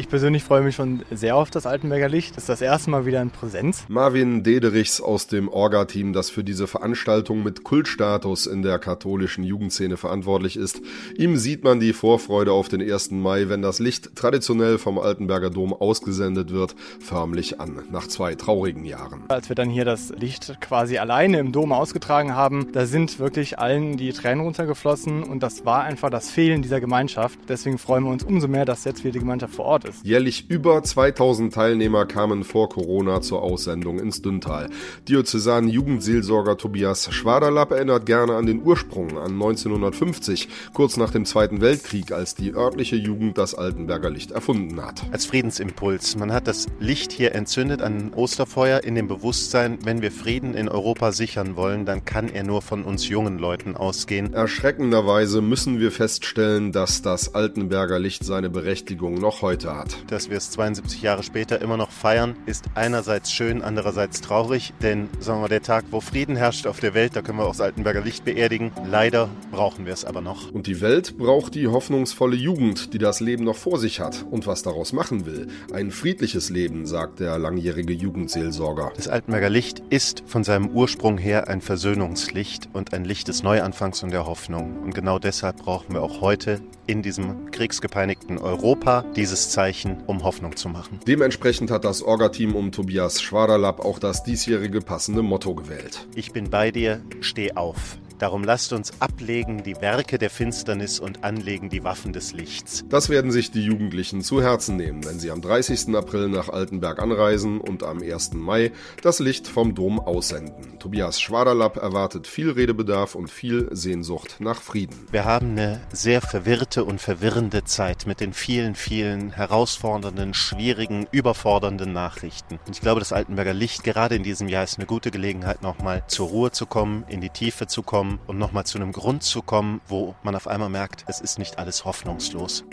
Ich persönlich freue mich schon sehr auf das Altenberger Licht. Das ist das erste Mal wieder in Präsenz. Marvin Dederichs aus dem Orga-Team, das für diese Veranstaltung mit Kultstatus in der katholischen Jugendszene verantwortlich ist. Ihm sieht man die Vorfreude auf den 1. Mai, wenn das Licht traditionell vom Altenberger Dom ausgesendet wird, förmlich an, nach zwei traurigen Jahren. Als wir dann hier das Licht quasi alleine im Dom ausgetragen haben, da sind wirklich allen die Tränen runtergeflossen und das war einfach das Fehlen dieser Gemeinschaft. Deswegen freuen wir uns umso mehr, dass jetzt wieder die Gemeinschaft vor Ort ist. Jährlich über 2000 Teilnehmer kamen vor Corona zur Aussendung ins Düntal. Diözesan Jugendseelsorger Tobias Schwaderlapp erinnert gerne an den Ursprung, an 1950, kurz nach dem Zweiten Weltkrieg, als die örtliche Jugend das Altenberger Licht erfunden hat. Als Friedensimpuls. Man hat das Licht hier entzündet an Osterfeuer in dem Bewusstsein, wenn wir Frieden in Europa sichern wollen, dann kann er nur von uns jungen Leuten ausgehen. Erschreckenderweise müssen wir feststellen, dass das Altenberger Licht seine Berechtigung noch heute hat. Art. Dass wir es 72 Jahre später immer noch feiern, ist einerseits schön, andererseits traurig, denn sagen wir mal, der Tag, wo Frieden herrscht auf der Welt, da können wir auch das Altenberger Licht beerdigen. Leider brauchen wir es aber noch. Und die Welt braucht die hoffnungsvolle Jugend, die das Leben noch vor sich hat und was daraus machen will. Ein friedliches Leben, sagt der langjährige Jugendseelsorger. Das Altenberger Licht ist von seinem Ursprung her ein Versöhnungslicht und ein Licht des Neuanfangs und der Hoffnung. Und genau deshalb brauchen wir auch heute in diesem kriegsgepeinigten Europa dieses Zeichen Zeichen, um Hoffnung zu machen. Dementsprechend hat das Orga-Team um Tobias Schwaderlapp auch das diesjährige passende Motto gewählt. Ich bin bei dir, steh auf. Darum lasst uns ablegen die Werke der Finsternis und anlegen die Waffen des Lichts. Das werden sich die Jugendlichen zu Herzen nehmen, wenn sie am 30. April nach Altenberg anreisen und am 1. Mai das Licht vom Dom aussenden. Tobias Schwaderlapp erwartet viel Redebedarf und viel Sehnsucht nach Frieden. Wir haben eine sehr verwirrte und verwirrende Zeit mit den vielen, vielen herausfordernden, schwierigen, überfordernden Nachrichten. Und ich glaube, das Altenberger Licht gerade in diesem Jahr ist eine gute Gelegenheit, nochmal zur Ruhe zu kommen, in die Tiefe zu kommen kommen und nochmal zu einem Grund zu kommen, wo man auf einmal merkt, es ist nicht alles hoffnungslos.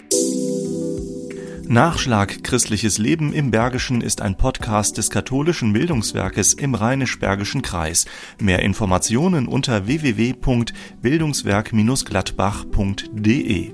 Nachschlag Christliches Leben im Bergischen ist ein Podcast des katholischen Bildungswerkes im Rheinisch-Bergischen Kreis. Mehr Informationen unter www.bildungswerk-gladbach.de